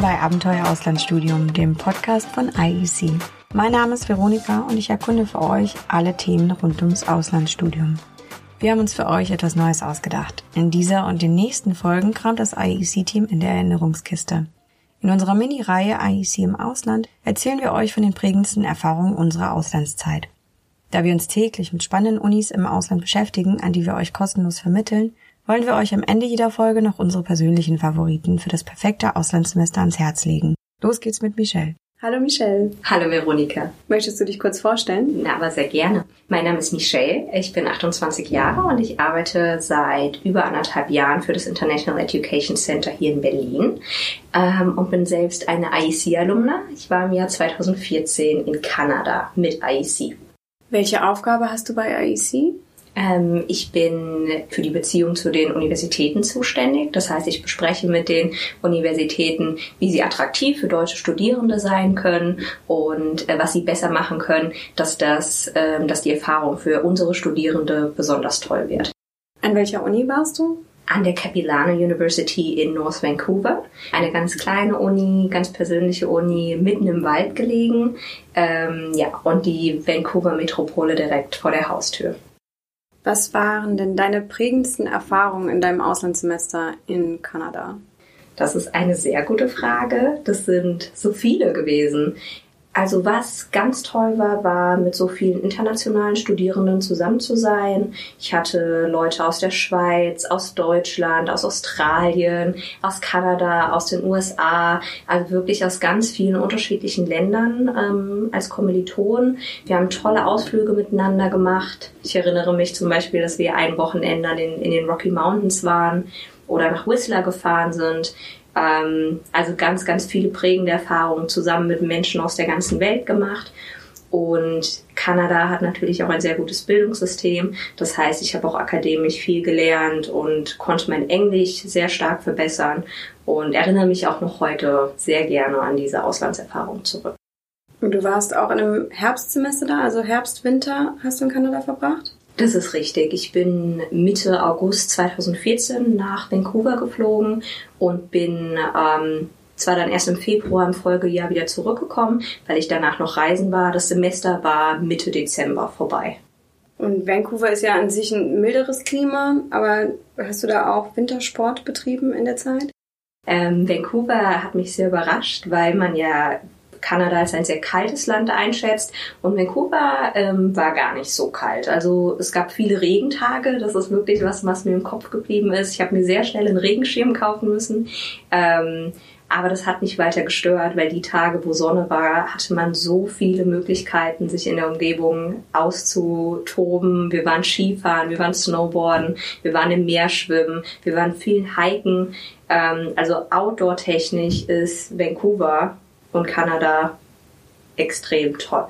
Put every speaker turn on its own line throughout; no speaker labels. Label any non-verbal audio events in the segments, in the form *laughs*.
bei Abenteuer Auslandsstudium, dem Podcast von IEC. Mein Name ist Veronika und ich erkunde für euch alle Themen rund ums Auslandsstudium. Wir haben uns für euch etwas Neues ausgedacht. In dieser und den nächsten Folgen kramt das IEC-Team in der Erinnerungskiste. In unserer Mini-Reihe IEC im Ausland erzählen wir euch von den prägendsten Erfahrungen unserer Auslandszeit. Da wir uns täglich mit spannenden Unis im Ausland beschäftigen, an die wir euch kostenlos vermitteln, wollen wir euch am Ende jeder Folge noch unsere persönlichen Favoriten für das perfekte Auslandssemester ans Herz legen. Los geht's mit Michelle.
Hallo Michelle.
Hallo Veronika.
Möchtest du dich kurz vorstellen?
Na, aber sehr gerne. Mein Name ist Michelle, ich bin 28 Jahre und ich arbeite seit über anderthalb Jahren für das International Education Center hier in Berlin ähm, und bin selbst eine IEC-Alumna. Ich war im Jahr 2014 in Kanada mit IEC.
Welche Aufgabe hast du bei IEC?
Ähm, ich bin für die Beziehung zu den Universitäten zuständig. Das heißt, ich bespreche mit den Universitäten, wie sie attraktiv für deutsche Studierende sein können und äh, was sie besser machen können, dass das, äh, dass die Erfahrung für unsere Studierende besonders toll wird.
An welcher Uni warst du?
an der Capilano University in North Vancouver. Eine ganz kleine Uni, ganz persönliche Uni, mitten im Wald gelegen. Ähm, ja, und die Vancouver Metropole direkt vor der Haustür.
Was waren denn deine prägendsten Erfahrungen in deinem Auslandssemester in Kanada?
Das ist eine sehr gute Frage. Das sind so viele gewesen. Also was ganz toll war, war mit so vielen internationalen Studierenden zusammen zu sein. Ich hatte Leute aus der Schweiz, aus Deutschland, aus Australien, aus Kanada, aus den USA, also wirklich aus ganz vielen unterschiedlichen Ländern ähm, als Kommilitonen. Wir haben tolle Ausflüge miteinander gemacht. Ich erinnere mich zum Beispiel, dass wir ein Wochenende in, in den Rocky Mountains waren oder nach Whistler gefahren sind. Ähm, also ganz, ganz viele prägende Erfahrungen zusammen mit Menschen aus der ganzen Welt gemacht. Und Kanada hat natürlich auch ein sehr gutes Bildungssystem. Das heißt, ich habe auch akademisch viel gelernt und konnte mein Englisch sehr stark verbessern und erinnere mich auch noch heute sehr gerne an diese Auslandserfahrung zurück.
Und du warst auch in einem Herbstsemester da, also Herbst, Winter hast du in Kanada verbracht?
Das ist richtig. Ich bin Mitte August 2014 nach Vancouver geflogen und bin ähm, zwar dann erst im Februar im Folgejahr wieder zurückgekommen, weil ich danach noch reisen war. Das Semester war Mitte Dezember vorbei.
Und Vancouver ist ja an sich ein milderes Klima, aber hast du da auch Wintersport betrieben in der Zeit?
Ähm, Vancouver hat mich sehr überrascht, weil man ja Kanada als ein sehr kaltes Land einschätzt. Und Vancouver ähm, war gar nicht so kalt. Also es gab viele Regentage. Das ist wirklich was, was mir im Kopf geblieben ist. Ich habe mir sehr schnell einen Regenschirm kaufen müssen. Ähm, aber das hat nicht weiter gestört, weil die Tage, wo Sonne war, hatte man so viele Möglichkeiten, sich in der Umgebung auszutoben. Wir waren Skifahren, wir waren Snowboarden, wir waren im Meer schwimmen, wir waren viel hiken. Ähm, also outdoor-technisch ist Vancouver und Kanada extrem toll.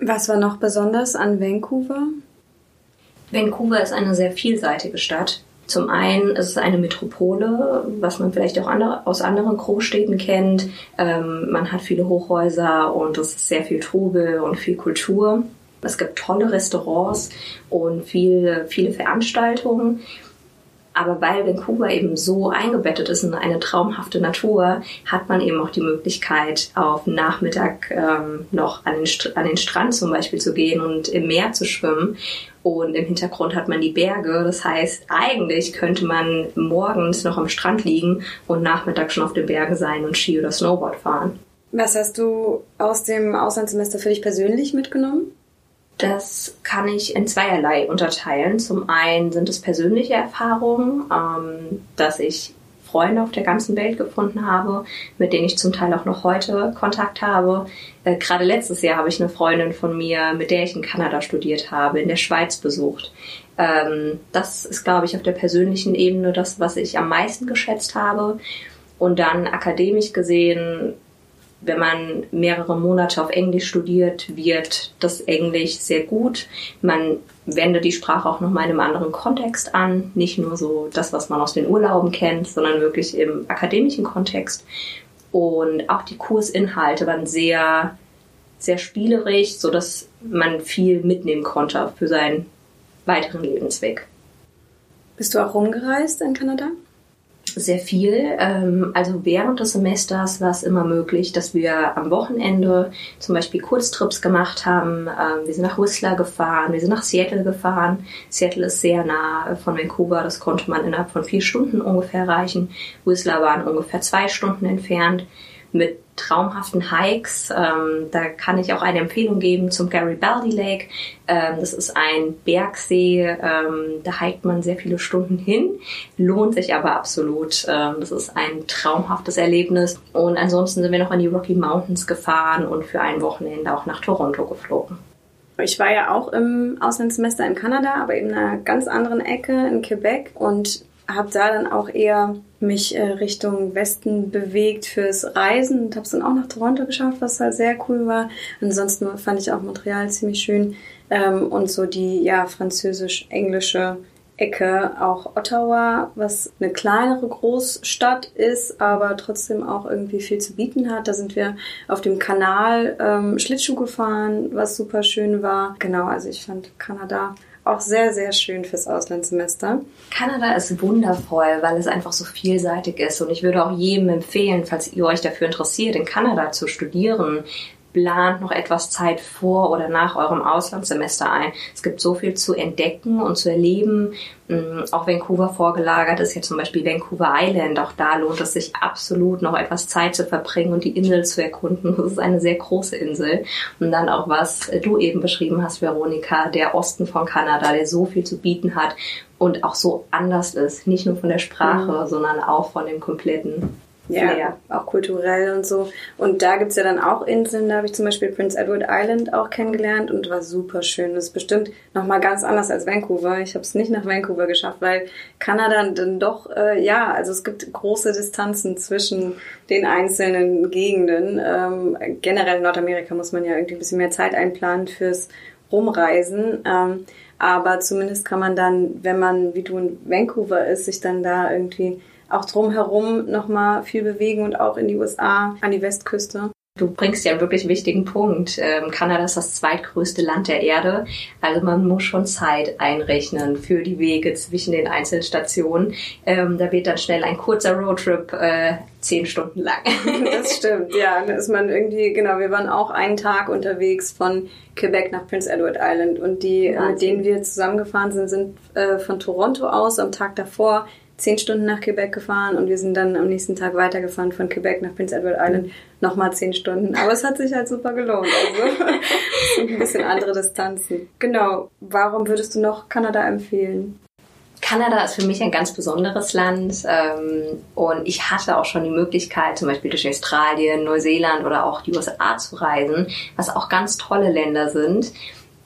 Was war noch besonders an Vancouver?
Vancouver ist eine sehr vielseitige Stadt. Zum einen ist es eine Metropole, was man vielleicht auch andere, aus anderen Großstädten kennt. Ähm, man hat viele Hochhäuser und es ist sehr viel Trubel und viel Kultur. Es gibt tolle Restaurants und viel, viele Veranstaltungen. Aber weil Vancouver eben so eingebettet ist in eine traumhafte Natur, hat man eben auch die Möglichkeit, auf Nachmittag ähm, noch an den, an den Strand zum Beispiel zu gehen und im Meer zu schwimmen. Und im Hintergrund hat man die Berge. Das heißt, eigentlich könnte man morgens noch am Strand liegen und nachmittags schon auf den Bergen sein und Ski oder Snowboard fahren.
Was hast du aus dem Auslandssemester für dich persönlich mitgenommen?
Das kann ich in zweierlei unterteilen. Zum einen sind es persönliche Erfahrungen, ähm, dass ich Freunde auf der ganzen Welt gefunden habe, mit denen ich zum Teil auch noch heute Kontakt habe. Äh, Gerade letztes Jahr habe ich eine Freundin von mir, mit der ich in Kanada studiert habe, in der Schweiz besucht. Ähm, das ist, glaube ich, auf der persönlichen Ebene das, was ich am meisten geschätzt habe. Und dann akademisch gesehen wenn man mehrere Monate auf Englisch studiert, wird das Englisch sehr gut. Man wendet die Sprache auch nochmal in einem anderen Kontext an. Nicht nur so das, was man aus den Urlauben kennt, sondern wirklich im akademischen Kontext. Und auch die Kursinhalte waren sehr, sehr spielerisch, so dass man viel mitnehmen konnte für seinen weiteren Lebensweg.
Bist du auch rumgereist in Kanada?
Sehr viel. Ähm, also während des Semesters war es immer möglich, dass wir am Wochenende zum Beispiel Kurztrips gemacht haben. Ähm, wir sind nach Whistler gefahren, wir sind nach Seattle gefahren. Seattle ist sehr nah von Vancouver, das konnte man innerhalb von vier Stunden ungefähr erreichen. Whistler waren ungefähr zwei Stunden entfernt mit traumhaften Hikes. Ähm, da kann ich auch eine Empfehlung geben zum Garibaldi Lake. Ähm, das ist ein Bergsee, ähm, da hiked man sehr viele Stunden hin, lohnt sich aber absolut. Ähm, das ist ein traumhaftes Erlebnis. Und ansonsten sind wir noch in die Rocky Mountains gefahren und für ein Wochenende auch nach Toronto geflogen.
Ich war ja auch im Auslandssemester in Kanada, aber in einer ganz anderen Ecke in Quebec und habe da dann auch eher mich äh, Richtung Westen bewegt fürs Reisen und habe es dann auch nach Toronto geschafft, was halt sehr cool war. Ansonsten fand ich auch Montreal ziemlich schön ähm, und so die ja französisch-englische Ecke, auch Ottawa, was eine kleinere Großstadt ist, aber trotzdem auch irgendwie viel zu bieten hat. Da sind wir auf dem Kanal ähm, Schlittschuh gefahren, was super schön war. Genau, also ich fand Kanada auch sehr, sehr schön fürs Auslandssemester.
Kanada ist wundervoll, weil es einfach so vielseitig ist. Und ich würde auch jedem empfehlen, falls ihr euch dafür interessiert, in Kanada zu studieren, plant noch etwas Zeit vor oder nach eurem Auslandssemester ein. Es gibt so viel zu entdecken und zu erleben. Mm, auch Vancouver vorgelagert ist ja zum Beispiel Vancouver Island. Auch da lohnt es sich absolut noch etwas Zeit zu verbringen und die Insel zu erkunden. Das ist eine sehr große Insel. Und dann auch was du eben beschrieben hast, Veronika, der Osten von Kanada, der so viel zu bieten hat und auch so anders ist. Nicht nur von der Sprache, mhm. sondern auch von dem kompletten
ja, ja, auch kulturell und so. Und da gibt's ja dann auch Inseln, da habe ich zum Beispiel Prince Edward Island auch kennengelernt und war super schön. Das ist bestimmt nochmal ganz anders als Vancouver. Ich habe es nicht nach Vancouver geschafft, weil Kanada dann doch, äh, ja, also es gibt große Distanzen zwischen den einzelnen Gegenden. Ähm, generell in Nordamerika muss man ja irgendwie ein bisschen mehr Zeit einplanen fürs Rumreisen. Ähm, aber zumindest kann man dann, wenn man wie du in Vancouver ist, sich dann da irgendwie auch drumherum nochmal viel bewegen und auch in die USA, an die Westküste.
Du bringst ja einen wirklich wichtigen Punkt. Ähm, Kanada ist das zweitgrößte Land der Erde. Also man muss schon Zeit einrechnen für die Wege zwischen den einzelnen Stationen. Ähm, da wird dann schnell ein kurzer Roadtrip äh, zehn Stunden lang. *laughs*
das stimmt, ja. Da ist man irgendwie, genau, wir waren auch einen Tag unterwegs von Quebec nach Prince Edward Island und die, Wahnsinn. mit denen wir zusammengefahren sind, sind äh, von Toronto aus am Tag davor zehn Stunden nach Quebec gefahren und wir sind dann am nächsten Tag weitergefahren von Quebec nach Prince Edward Island nochmal zehn Stunden. Aber es hat sich halt super gelohnt. Also *laughs* ein bisschen andere Distanzen. Genau. Warum würdest du noch Kanada empfehlen?
Kanada ist für mich ein ganz besonderes Land ähm, und ich hatte auch schon die Möglichkeit, zum Beispiel durch Australien, Neuseeland oder auch die USA zu reisen, was auch ganz tolle Länder sind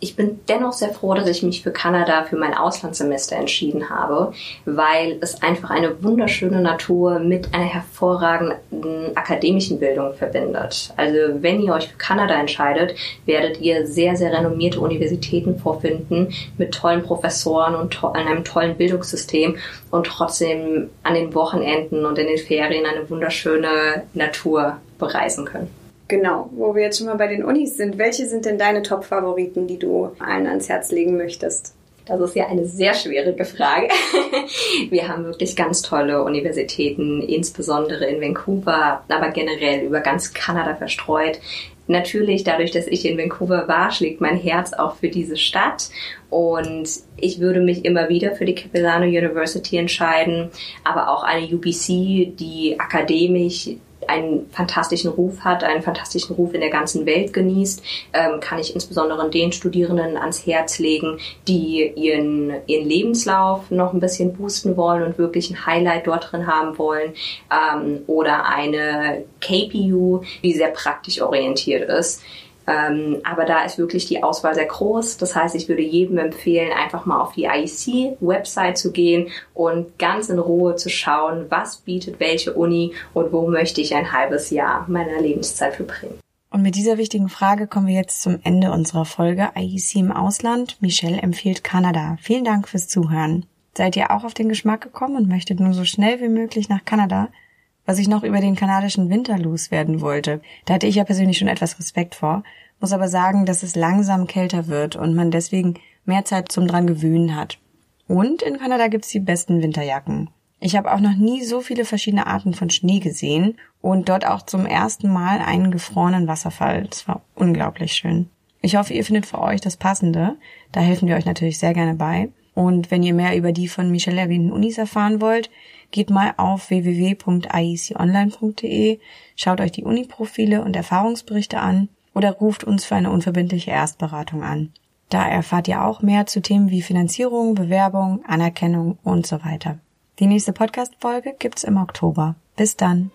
ich bin dennoch sehr froh, dass ich mich für Kanada für mein Auslandssemester entschieden habe, weil es einfach eine wunderschöne Natur mit einer hervorragenden akademischen Bildung verbindet. Also wenn ihr euch für Kanada entscheidet, werdet ihr sehr, sehr renommierte Universitäten vorfinden mit tollen Professoren und to einem tollen Bildungssystem und trotzdem an den Wochenenden und in den Ferien eine wunderschöne Natur bereisen können.
Genau, wo wir jetzt schon mal bei den Unis sind. Welche sind denn deine Top-Favoriten, die du allen ans Herz legen möchtest?
Das ist ja eine sehr schwierige Frage. *laughs* Wir haben wirklich ganz tolle Universitäten, insbesondere in Vancouver, aber generell über ganz Kanada verstreut. Natürlich, dadurch, dass ich in Vancouver war, schlägt mein Herz auch für diese Stadt. Und ich würde mich immer wieder für die Capilano University entscheiden, aber auch eine UBC, die akademisch einen fantastischen Ruf hat, einen fantastischen Ruf in der ganzen Welt genießt, ähm, kann ich insbesondere den Studierenden ans Herz legen, die ihren, ihren Lebenslauf noch ein bisschen boosten wollen und wirklich ein Highlight dort drin haben wollen ähm, oder eine KPU, die sehr praktisch orientiert ist. Ähm, aber da ist wirklich die Auswahl sehr groß. Das heißt, ich würde jedem empfehlen, einfach mal auf die IEC-Website zu gehen und ganz in Ruhe zu schauen, was bietet welche Uni und wo möchte ich ein halbes Jahr meiner Lebenszeit verbringen.
Und mit dieser wichtigen Frage kommen wir jetzt zum Ende unserer Folge IEC im Ausland. Michelle empfiehlt Kanada. Vielen Dank fürs Zuhören. Seid ihr auch auf den Geschmack gekommen und möchtet nur so schnell wie möglich nach Kanada? Was ich noch über den kanadischen Winter loswerden wollte, da hatte ich ja persönlich schon etwas Respekt vor, muss aber sagen, dass es langsam kälter wird und man deswegen mehr Zeit zum dran gewöhnen hat. Und in Kanada gibt's die besten Winterjacken. Ich habe auch noch nie so viele verschiedene Arten von Schnee gesehen und dort auch zum ersten Mal einen gefrorenen Wasserfall. Das war unglaublich schön. Ich hoffe, ihr findet für euch das Passende. Da helfen wir euch natürlich sehr gerne bei. Und wenn ihr mehr über die von Michelle erwähnten Unis erfahren wollt, geht mal auf www.ieconline.de, schaut euch die Uni-Profile und Erfahrungsberichte an oder ruft uns für eine unverbindliche Erstberatung an. Da erfahrt ihr auch mehr zu Themen wie Finanzierung, Bewerbung, Anerkennung und so weiter. Die nächste Podcast-Folge gibt's im Oktober. Bis dann.